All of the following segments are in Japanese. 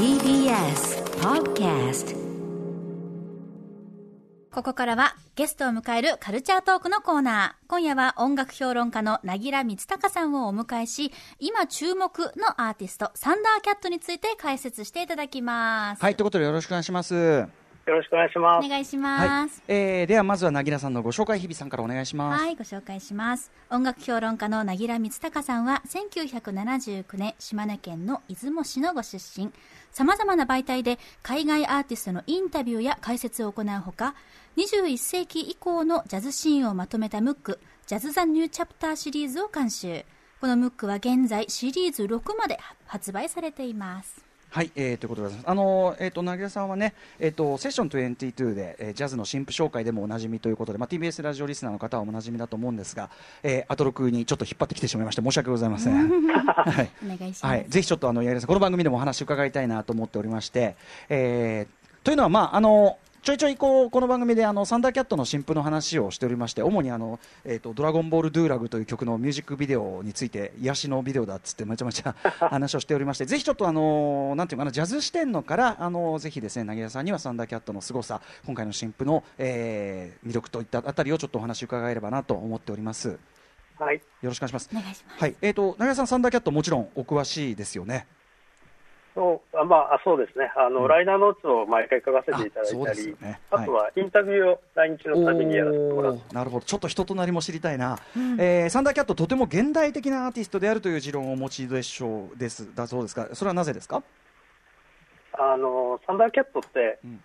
TBS Podcast ここからはゲストを迎えるカルチャートークのコーナー。今夜は音楽評論家のなぎらみつたかさんをお迎えし、今注目のアーティスト、サンダーキャットについて解説していただきます。はい、ということでよろしくお願いします。よろしくお願いします。お願いしはいます。、えー、ではまずはなぎらさんのご紹介日比さんからお願いします。はい、ご紹介します。音楽評論家のなぎらみつたかさんは、1979年、島根県の出雲市のご出身。様々な媒体で海外アーティストのインタビューや解説を行うほか、21世紀以降のジャズシーンをまとめたムック、ジャズ・ザ・ニュー・チャプターシリーズを監修。このムックは現在シリーズ6まで発売されています。はい、えー、ということでございます。あのーえっ、と、なぎらさんはね、えっ、と、セッション22で、えージャズの新婦紹介でもおなじみということで、まあ、TBS ラジオリスナーの方はおなじみだと思うんですが、えー、アトロクにちょっと引っ張ってきてしまいまして、申し訳ございません。はい。お願いします。はい、ぜひちょっとあの、やりさん、この番組でもお話伺いたいなと思っておりまして、えー、というのは、まあ、あの、ちょいちょいこうこの番組であのサンダーキャットの新婦の話をしておりまして主にあの、えー、とドラゴンボール・ドゥーラグという曲のミュージックビデオについて癒しのビデオだっつってめちゃめちゃ 話をしておりましてぜひちょっとあのなんていうかなジャズ視点のからあのぜひですね凪谷さんにはサンダーキャットの凄さ今回の新婦の、えー魅力といったあたりをちょっとお話伺えればなと思っておりますよはい。ろしくお願いしますお願いします。はいえー、と凪谷さんサンダーキャットもちろんお詳しいですよねそう、あまあ、あそうですね。あの、うん。ライナーノーツを毎回書かせていただいたり、ですよねあとはインタビューを来日のためにやらせてもらって、なるほど。ちょっと人となりも知りたいな、えーサンダーキャットとても現代的なアーティストであるという持論をお持ちでしょうですだそうですがそれはなぜですか？あの、サンダーキャットって、うん。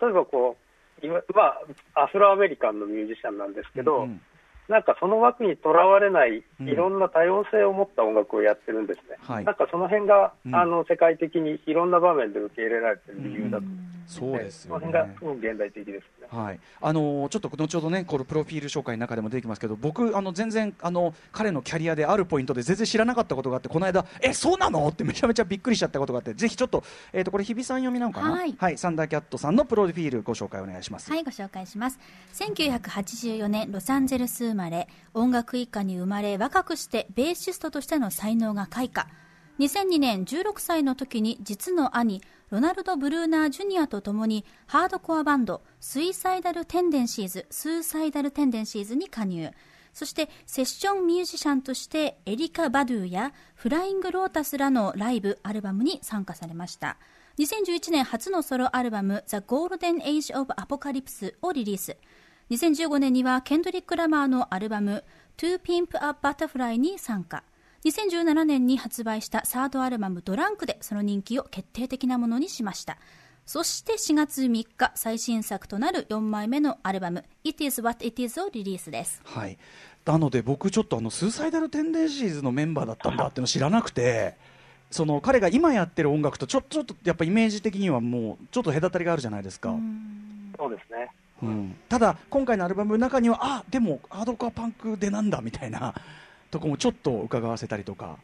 例えばこう、まあ、アフロアメリカンのミュージシャンなんですけど、うんうんなんかその枠にとらわれない、うんいろんな多様性を持った音楽をやってるんですね。はいなんかその辺が、うんあの、世界的にいろんな場面で受け入れられてる理由だと。そうですよねその辺がすごく現代的ですね。はい、あのーちょっと後ほどね、このプロフィール紹介の中でも出てきますけど、僕、あの全然あの彼のキャリアであるポイントで全然知らなかったことがあって、この間、え、そうなの？ってめちゃめちゃびっくりしちゃったことがあって、ぜひちょっと、えー、とこれ、日比さん読みなのかな、はいサンダーキャットさんのプロフィール、ご紹介お願いします。はい、ご紹介します。1984年、ロサンゼルス生まれ、音楽一家に生まれ、若くしてベーシストとしての才能が開花。2002年、16歳の時に実の兄、ロナルド・ブルーナー・ジュニアと共に、ハードコアバンド、 Suicidal Tendencies、Suicidal Tendencies に加入。そして、セッションミュージシャンとして、エリカ・バドゥやフライング・ロータスらのライブ、アルバムに参加されました。2011年初のソロアルバム、The Golden Age of Apocalypse をリリース。2015年にはケンドリック・ラマーのアルバム To Pimp a Butterfly に参加。2017年に発売したサードアルバムドランクでその人気を決定的なものにしました。そして4月3日、最新作となる4枚目のアルバム It is What It Is をリリースです。はい、なので僕ちょっとあのスーサイダルテンデンシーズのメンバーだったんだっていうの知らなくてその彼が今やってる音楽とちょちょっとやっぱイメージ的にはもうちょっと隔たりがあるじゃないですか、そうですね。うんただ今回のアルバムの中にはあでもハードコアパンクでなんだみたいなとこもちょっと伺わせたりとか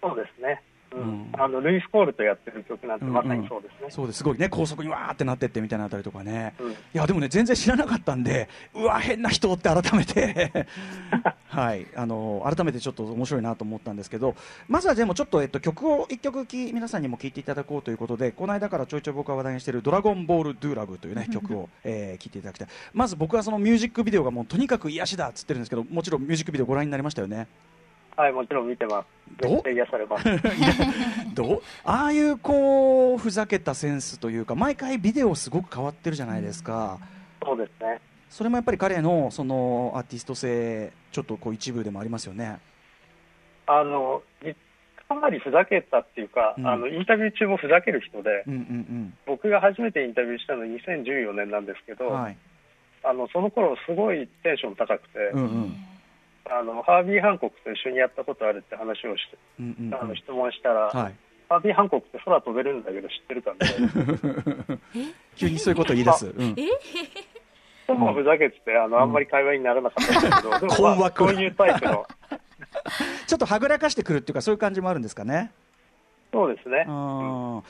そうですね。うん。うんあのルイス・コールとやってる曲なんてまさにそうですね。そうです。すごいね高速にわーってなってってみたいなあたりとかね、うん。いやでもね全然知らなかったんでうわ変な人って改めて。はい。あの改めてちょっと面白いなと思ったんですけどまずはでもちょっと、えっと、曲を一曲き皆さんにも聴いていただこうということでこの間からちょいちょい僕が話題にしている「ドラゴンボール・ドゥーラグ」というね曲を、えー、聴いていただきたい。まず僕はそのミュージックビデオがもうとにかく癒しだっつってるんですけどもちろんミュージックビデオご覧になりましたよね？はい、もちろん見てます。ど？癒されます。ど？うああいうこうふざけたセンスというか毎回ビデオすごく変わってるじゃないですか、そうですね。それもやっぱり彼のそのアーティスト性ちょっとこう一部でもありますよね。あの、じかなりふざけたっていうか、うん。あの、インタビュー中もふざける人で、うんうん僕が初めてインタビューしたの2014年なんですけど、うんはい。あの、その頃すごいテンション高くて、うんうんあの、ハービー・ハンコックと一緒にやったことあるって話をして、うんうんうん。あの、質問したら、はい。ハービー・ハンコックって空飛べるんだけど知ってるかみたいな。急にそういうこと言い出す、うん。でもふざけてて、あの、あんまり会話にならなかったんですけど、でも、困まあ、ういうタイプの、ちょっとはぐらかしてくるっていうかそういう感じもあるんですかねそうですね。あの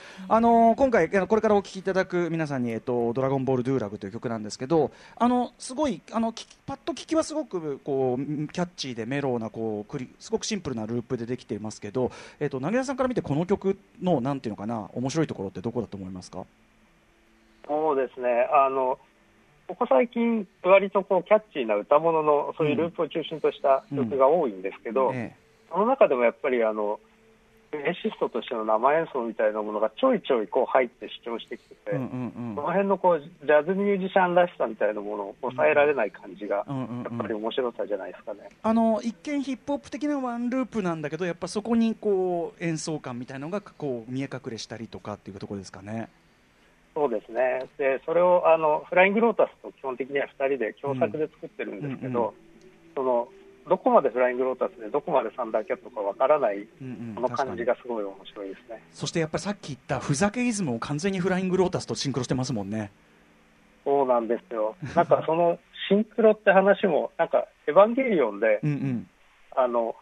ー今回、これからお聴きいただく皆さんに、えっと、ドラゴンボール・ドゥーラグという曲なんですけど、あのすごい、あのパッと聞きはすごくこうキャッチーでメローなこうクリ、すごくシンプルなループでできていますけど、えっと、凪田さんから見て、この曲のなんていうのかな、面白いところってどこだと思いますか？そうですね。あの、ここ最近、割とこうキャッチーな歌物の、そういうループを中心とした曲が多いんですけど、え。その中でもやっぱりあの、ベーシストとしての生演奏みたいなものがちょいちょいこう入って主張してきてて、えうんうんこの辺のこうジャズミュージシャンらしさみたいなものを抑えられない感じが、うんうんうんやっぱり面白さじゃないですかね。あの一見ヒップホップ的なワンループなんだけどやっぱそこにこう演奏感みたいのがこう見え隠れしたりとかっていうところですかね。そうですね。で、それをあのフライングロータスと基本的には2人で共作で作ってるんですけど、うんうんそのどこまでフライングロータスでどこまでサンダーキャットかわからないうんうんこの感じがすごい面白いですね。そしてやっぱりさっき言ったふざけイズムを完全にフライングロータスとシンクロしてますもんね。そうなんですよ。なんかそのシンクロって話も、なんかエヴァンゲリオンで、うんうんあの、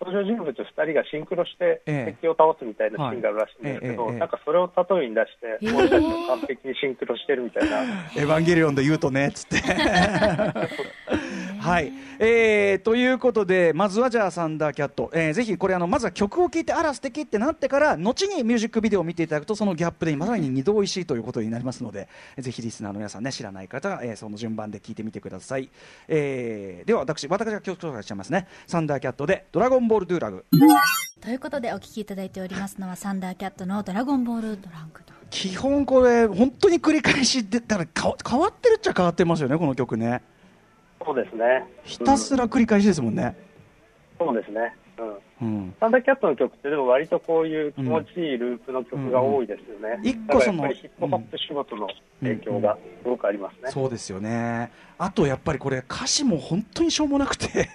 登場人物2人がシンクロしてええ敵を倒すみたいなシーンがあるらしいんですけど、なんかそれを例えに出して、ええ俺たちも完璧にシンクロしてるみたいな。エヴァンゲリオンで言うとねっつって。はい、えー、ということでまずはじゃあサンダーキャット、えー、ぜひこれあのまずは曲を聴いてあら素敵ってなってから後にミュージックビデオを見ていただくとそのギャップでまさに二度おいしいということになりますのでぜひリスナーの皆さんね知らない方は、えー、その順番で聴いてみてください、えー、では私私が曲紹介しちゃいますね。サンダーキャットでドラゴンボールドゥーラグ。ということでお聞きいただいておりますのはサンダーキャットのドラゴンボールドランクと。基本これ本当に繰り返しでだから変わってるっちゃ変わってますよねこの曲ねそうですね。ひたすら繰り返しですもんね、そうですね。うん。うん、サンダーキャットの曲ってでも割とこういう気持ちいいループの曲が多いですよね。うん一個そのやっぱりヒップホップ仕事の影響がすごくありますね。そうですよね。あとやっぱりこれ歌詞も本当にしょうもなくて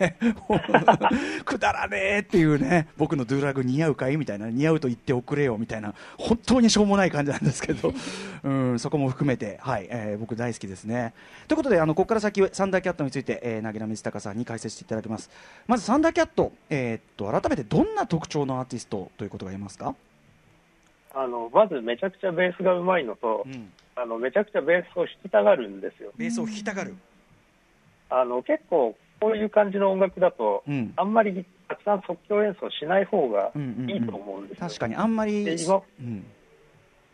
くだらねえっていうね僕のドゥーラグ似合うかいみたいな似合うと言っておくれよみたいな本当にしょうもない感じなんですけど、うん、そこも含めて、はいえー僕大好きですね。ということであのここから先サンダーキャットについて、えー、凪良水隆さんに解説していただきます。まずサンダーキャット、えーっと改めてどんな特徴のアーティストということが言えますか、あのまずめちゃくちゃベースがうまいのと、うん、あのめちゃくちゃベースを弾きたがるんですよ。ベースを弾きたがる、あの結構こういう感じの音楽だと、うん。あんまりたくさん即興演奏しない方がうんうんうん。いいと思うんですよ。確かにあんまり、で今うん。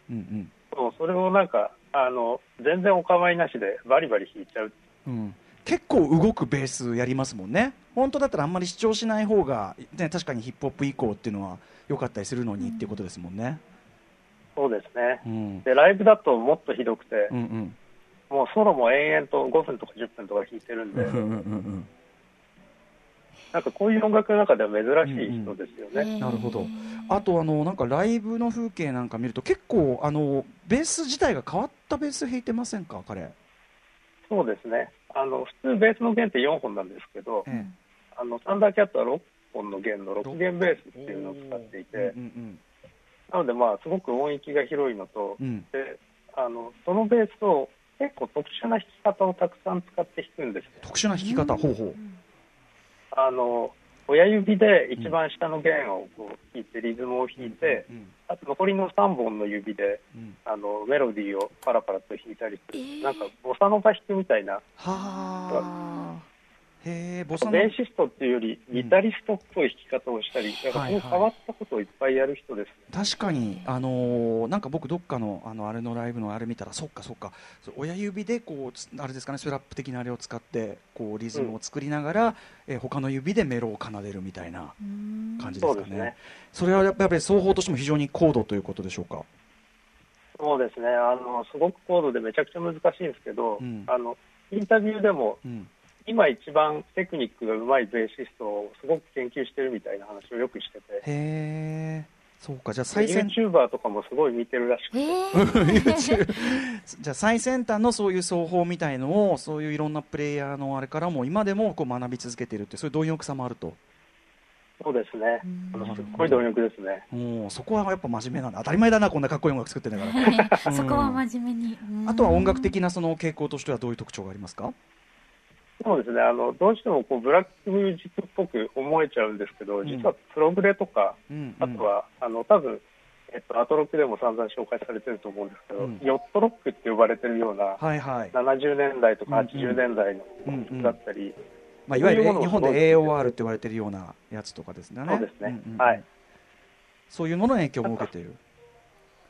うんそうそれをなんかあの全然お構いなしでバリバリ弾いちゃう。うんうん、結構動くベースやりますもんね。本当だったらあんまり主張しない方が、ね、確かにヒップホップ以降っていうのは良かったりするのにっていうことですもんね、そうですね。うん、でライブだともっとひどくて、うんうん。もうソロも延々と5分とか10分とか弾いてるんで、うんうんうんなんかこういう音楽の中では珍しい人ですよね。なるほど。あとあのなんかライブの風景なんか見ると結構あのベース自体が変わったベース弾いてませんか？彼、そうですね。あの普通ベースの弦って4本なんですけど、えあのサンダーキャットは6本の弦の6弦ベースっていうのを使っていて、うんなのでまあすごく音域が広いのと、うんうんであのそのベースを結構特殊な弾き方をたくさん使って弾くんですよ。特殊な弾き方、ほうほうあの親指で一番下の弦をこう弾いてリズムを弾いて、うん。あと残りの3本の指でうん。あのメロディーをパラパラと弾いたりする、えー。なんかボサノバ弾くみたいな。はあへえボベーシストっていうよりギタリストっぽい弾き方をしたり、なんかそういう変わったことをいっぱいやる人ですね。確かに、あのーなんか僕、どっかのあのあれのライブのあれ見たら、そっかそっか、親指でこうつあれですかね、スラップ的なあれを使ってこうリズムを作りながら、えー他の指でメロを奏でるみたいな感じですかね。そね。それはやっぱり双方としても非常に高度ということでしょうか？そうですね。あの、すごく高度でめちゃくちゃ難しいんですけど、うんあの、インタビューでも、うん、今一番テクニックが上手いベーシストをすごく研究してるみたいな話をよくしてて、へえ、そうか、じゃあ最先 YouTuber とかもすごい見てるらしくて、えー、じゃあ最先端のそういう奏法みたいのをそういういろんなプレイヤーのあれからも今でもこう学び続けているってそういう貪欲さもあると。そうですね。すっごい貪欲ですね。もうそこはやっぱ真面目なんだ。当たり前だなこんなかっこいい音楽作ってんだから。そこは真面目に。うん。あとは音楽的なその傾向としてはどういう特徴がありますか？そうですね。あの、どうしてもこうブラックミュージックっぽく思えちゃうんですけど、実はプログレとか、うんあとは、あの、多分、えっと、アトロックでも散々紹介されてると思うんですけど、うん。ヨットロックって呼ばれてるような、はいはい、70年代とかうんうん。80年代のだったり、まあ、いわゆる日本で AOR って言われてるようなやつとかですね。そうですね。んうんうん。はい。そういうものの影響も受けている。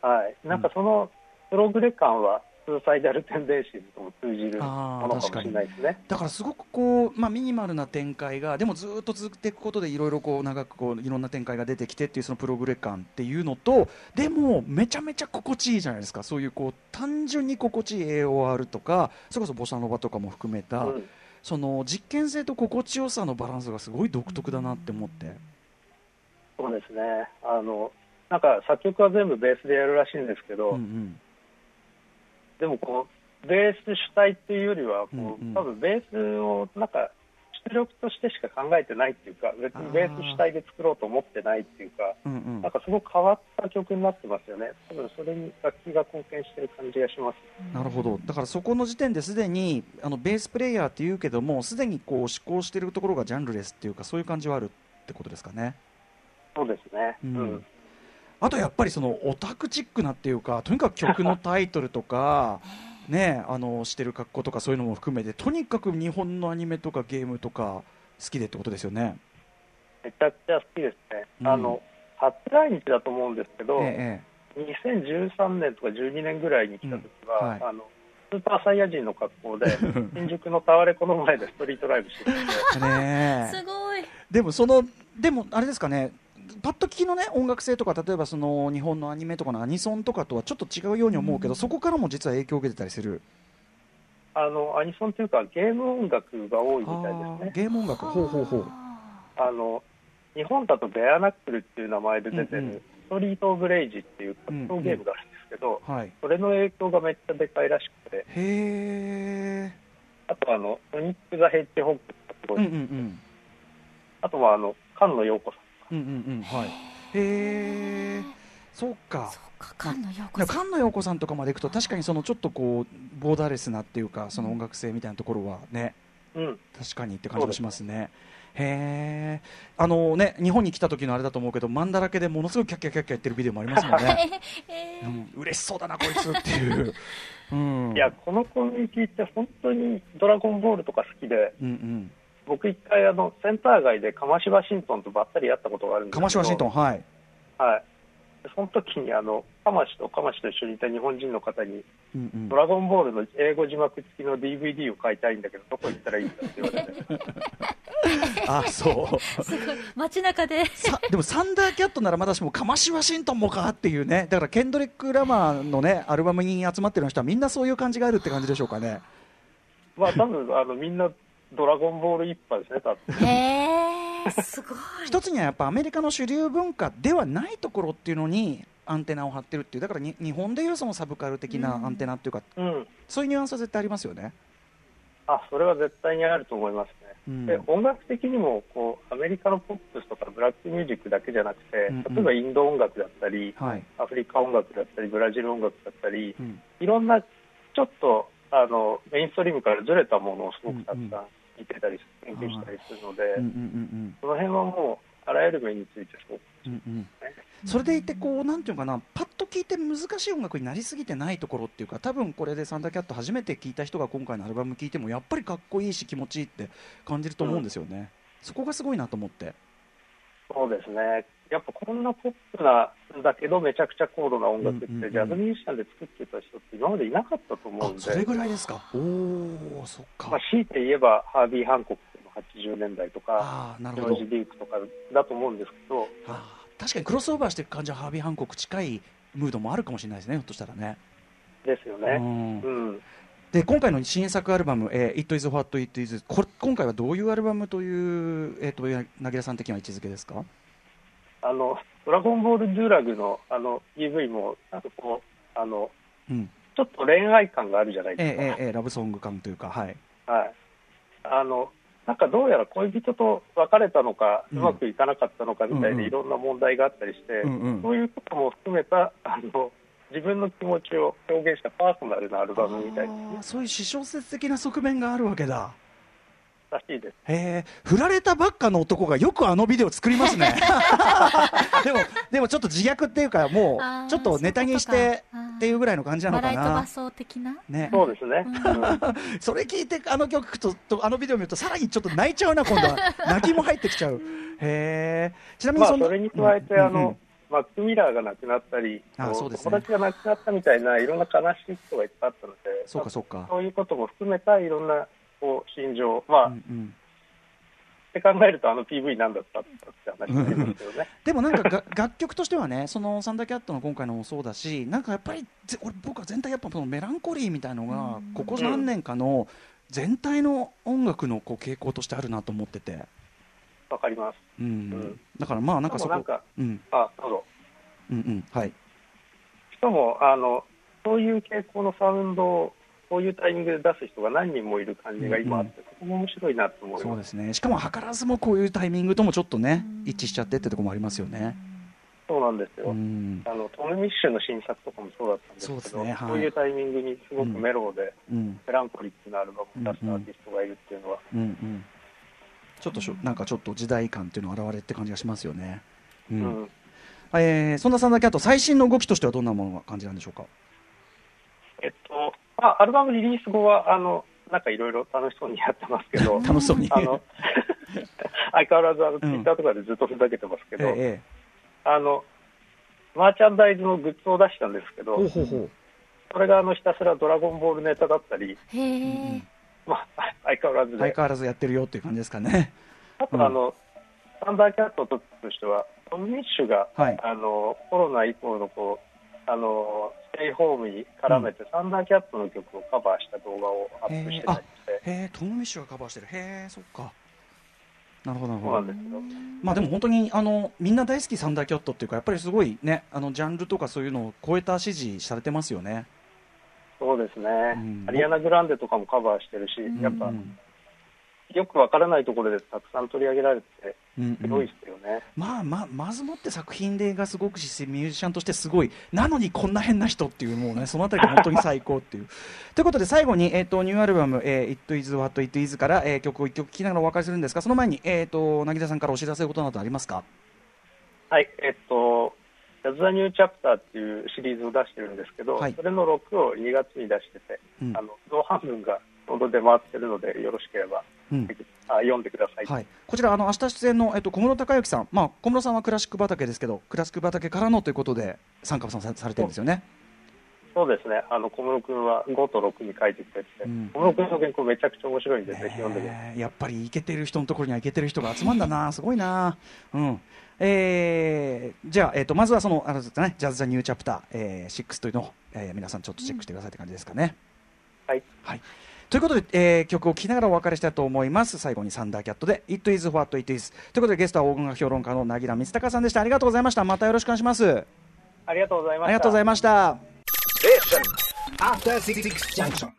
はい、なんかそのプログレ感は、サイダルテンデンシーズとも通じるものかもしれないですね。だからすごくこう、まあ、ミニマルな展開がでもずっと続いていくことでいろいろこう長くこういろんな展開が出てきてっていうそのプログレ感っていうのとでもめちゃめちゃ心地いいじゃないですか。そういうこう単純に心地いい AOR とかそれこそボサノバとかも含めた、うん。その実験性と心地よさのバランスがすごい独特だなって思って。そうですね。あのなんか作曲は全部ベースでやるらしいんですけど、うんうんでもこうベース主体っていうよりはこう、多分ベースをなんか出力としてしか考えてないっていうか別にベース主体で作ろうと思ってないっていうかうんうん。なんかすごく変わった曲になってますよね。多分それに楽器が貢献してる感じがします。なるほど。だからそこの時点ですでにあのベースプレイヤーっていうけどもすでにこう思考しているところがジャンルレスっていうかそういう感じはあるってことですかね。そうですね。ううんん、あとやっぱりそのオタクチックなっていうかとにかく曲のタイトルとか ねあのしてる格好とかそういうのも含めてとにかく日本のアニメとかゲームとか好きでってことですよね。めちゃくちゃ好きですね、うん。あの初来日だと思うんですけど、え2013年とか12年ぐらいに来た時は、うんはい。あのスーパーサイヤ人の格好で 新宿のタワレコの前でストリートライブしててすごい。でもそのでもあれですかねパッと聞きのね音楽性とか例えばその日本のアニメとかのアニソンとかとはちょっと違うように思うけど、そこからも実は影響を受けてたりする？あのアニソンというかゲーム音楽が多いみたいですね。ゲーム音楽。ほうほうほう。あの日本だとベアナックルっていう名前で出てる、うんうん。ストリート・オブ・レイジっていう格闘ゲームがあるんですけど、はい。それの影響がめっちゃでかいらしくて。へえあとあのソニック・ザ・ヘッジホッグとかす。ごい、うんうんうん。あとはあの菅野陽子さんうんうんうんはい。へえそうか。そうか菅野陽子さん。菅野陽子さんとかまでいくと確かにそのちょっとこうボーダーレスなっていうかその音楽性みたいなところはねうん。確かにって感じがしますね。へえ、あのね、日本に来た時のあれだと思うけど、マンだらけでものすごいキャッキャキャッキャ言ってるビデオもありますもんね。えー。うん、嬉しそうだな、こいつっていう。うん。いや、このコミュニティって本当にドラゴンボールとか好きで、うんうん。僕一回あのセンター街でカマシワシントンとばったり会ったことがあるんですけどカマシワシントン、はい。はい。でその時にあの、カマシとカマシと一緒にいた日本人の方に、うんうんド。ラゴンボールの英語字幕付きの DVD を買いたいんだけど、どこ行ったらいいんだって言われて。あ、そう。すごい街中でさでもサンダーキャットならまだしもカマシワシントンもかっていうねだからケンドリック・ラマーのねアルバムに集まってる人はみんなそういう感じがあるって感じでしょうかねまあ多分あのみんなドラゴンボール一派ですね、多分。すごい一つにはやっぱアメリカの主流文化ではないところっていうのにアンテナを張ってるっていうだからに日本でいうそのサブカル的なアンテナっていうか、うん。そういうニュアンスは絶対ありますよね。あ、それは絶対にあると思いますね。うんで音楽的にもこうアメリカのポップスとかブラックミュージックだけじゃなくて、うんうん例えばインド音楽だったり、はいアフリカ音楽だったり、ブラジル音楽だったり、うんいろんなちょっとあのメインストリームからずれたものをすごくたくさん見てたり、研究したりするので、うんうんうんその辺はもうあらゆる面についてそううんうん。それでいてこうなんていうのかなパッと聞いて難しい音楽になりすぎてないところっていうか多分これでサンダーキャット初めて聞いた人が今回のアルバム聞いてもやっぱりかっこいいし気持ちいいって感じると思うんですよね、そこがすごいなと思ってそうですね。やっぱこんなポップなんだけど、めちゃくちゃ高度な音楽って、ジャズミュージシャンで作ってた人って今までいなかったと思うんで、あそれぐらいですか？おおそっか、まあ、強いて言えばハービー・ハンコックの80年代とか、ジョージ・ディークとかだと思うんですけど、あー確かにクロスオーバーしていく感じはハービー・ハンコック近いムードもあるかもしれないですねひょっとしたらね、ですよね。うん。うん。で今回の新作アルバム「えー It is what it is」これ今回はどういうアルバムという、えー、とやなぎらさん的には位置づけですか？あの、ドラゴンボール・ドゥーラグのあの EV も、なんかこう、あの、うんちょっと恋愛感があるじゃないえーですか。えーえーラブソング感というかはいはい。あの、なんかどうやら恋人と別れたのか、ううんまくいかなかったのかみたいで、いろんな問題があったりして、うんうんそういうことも含めた、あの、自分の気持ちを表現したパーソナルなアルバムみたいですね。そういう私小説的な側面があるわけだしいです。へえ、振られたばっかの男がよくあのビデオ作りますね。でも、でもちょっと自虐っていうか、もう、ちょっとネタにしてっていうぐらいの感じなのかな。笑い飛ばそう的な？ね。そうですね。うん それ聞いて、あの曲と、とあのビデオ見ると、さらにちょっと泣いちゃうな、今度は。泣きも入ってきちゃう。へえ。ちなみにまあ、それに加えて、うんあの、マック・ミラーが亡くなったり、こあそうですね友達が亡くなったみたいな、いろんな悲しいことがいっぱいあったので、そうか、そうか。そういうことも含めたいろんなこう心情、まあ、うんうん。って考えると、あの PV なんだったって話になりますよね。でもなんかが楽曲としてはね、そのサンダーキャットの今回のもそうだし、なんかやっぱり、ぜ俺僕は全体やっぱそのメランコリーみたいのが、ここ何年かの全体の音楽のこう傾向としてあるなと思ってて、わかります。うん。うん。だからまあなんかそこ、でもなんかうん。あ、どうぞ。うんうん。はい、しかも、あの、そういう傾向のサウンドを、こういうタイミングで出す人が何人もいる感じが今あって、そこも面白いなと思います。そうですね。しかも図らずもこういうタイミングともちょっとね、一致しちゃってってところもありますよね。そうなんですよ。うん、あのトム・ミッシュの新作とかもそうだったんですけど、そうねはいいうタイミングにすごくメロウで、うん、メランコリックなアルバムを出すアーティストがいるっていうのは、うん、うん。ちょっとしょなんかちょっと時代感っていうの現れって感じがしますよね。ううんんえーそんなサンダーキャット最新の動きとしてはどんなものが感じなんでしょうか？えっとまあ、アルバムリリース後はあのなんかいろいろ楽しそうにやってますけど。楽しそうに。あの 相変わらずあのツイッターとかでずっとふざけてますけど、ええあのマーチャンダイズのグッズを出したんですけどほうほうほう。それがあのひたすらドラゴンボールネタだったり、まあ、相変わらずで、相変わらずやってるよっていう感じですかね。あとあの、サンダーキャットとしては、トム・ミッシュが、はい。あのコロナ以降のこうあのステイホームに絡めて、サンダーキャットの曲をカバーした動画をアップしてたりして、へえ、トム・ミッシュがカバーしてる。へえ、そっか。なるほど、なるほど。まあでも本当にあのみんな大好きサンダーキャットっていうかやっぱりすごいねあのジャンルとかそういうのを超えた支持されてますよね。そうですね、んアリアナ・グランデとかもカバーしてるし、やっぱ、うんよくわからないところでたくさん取り上げられて、うんうんすごいですよね。まあまあまずもって作品でがすごくしミュージシャンとしてすごいなのにこんな変な人っていうもうねそのあたりが本当に最高っていう。ということで最後にえっ、とニューアルバム、えー、It Is What It Is から、えー曲を一曲聴きながらお別れするんですがその前にえっ、と凪田さんからお知らせことなどありますか？はい、えっと、ジャズ・ザ・ニュー・チャプターっていうシリーズを出してるんですけど、はいそれの6を2月に出してて、うんあの同半分がちょうど出回ってるので、よろしければ、うんあ読んでください。はい、こちらあの明日出演の、えっと、小室孝之さん、まあ、小室さんはクラシック畑ですけどクラシック畑からのということで参加さんさされてるんですよね。そうですね、あの小室君は5と6に書いてくれてて、うん小室君の原稿めちゃくちゃ面白いんで、ぜひ読んでください。えーやっぱりイケてる人のところにはイケてる人が集まるんだな、すごいな。うん。えーじゃあ、えっ、と、まずはその、あれですね、ジャズ・ザ・ニュー・チャプター、えー、6というのを、えー皆さんちょっとチェックしてくださいって感じですかね。はい。はい。ということで、えー曲を聴きながらお別れしたいと思います。最後にサンダーキャットで、It is what it is。ということで、ゲストは音楽評論家の凪良光隆さんでした。ありがとうございました。またよろしくお願いします。ありがとうございました。ありがとうございました。After Six Junction.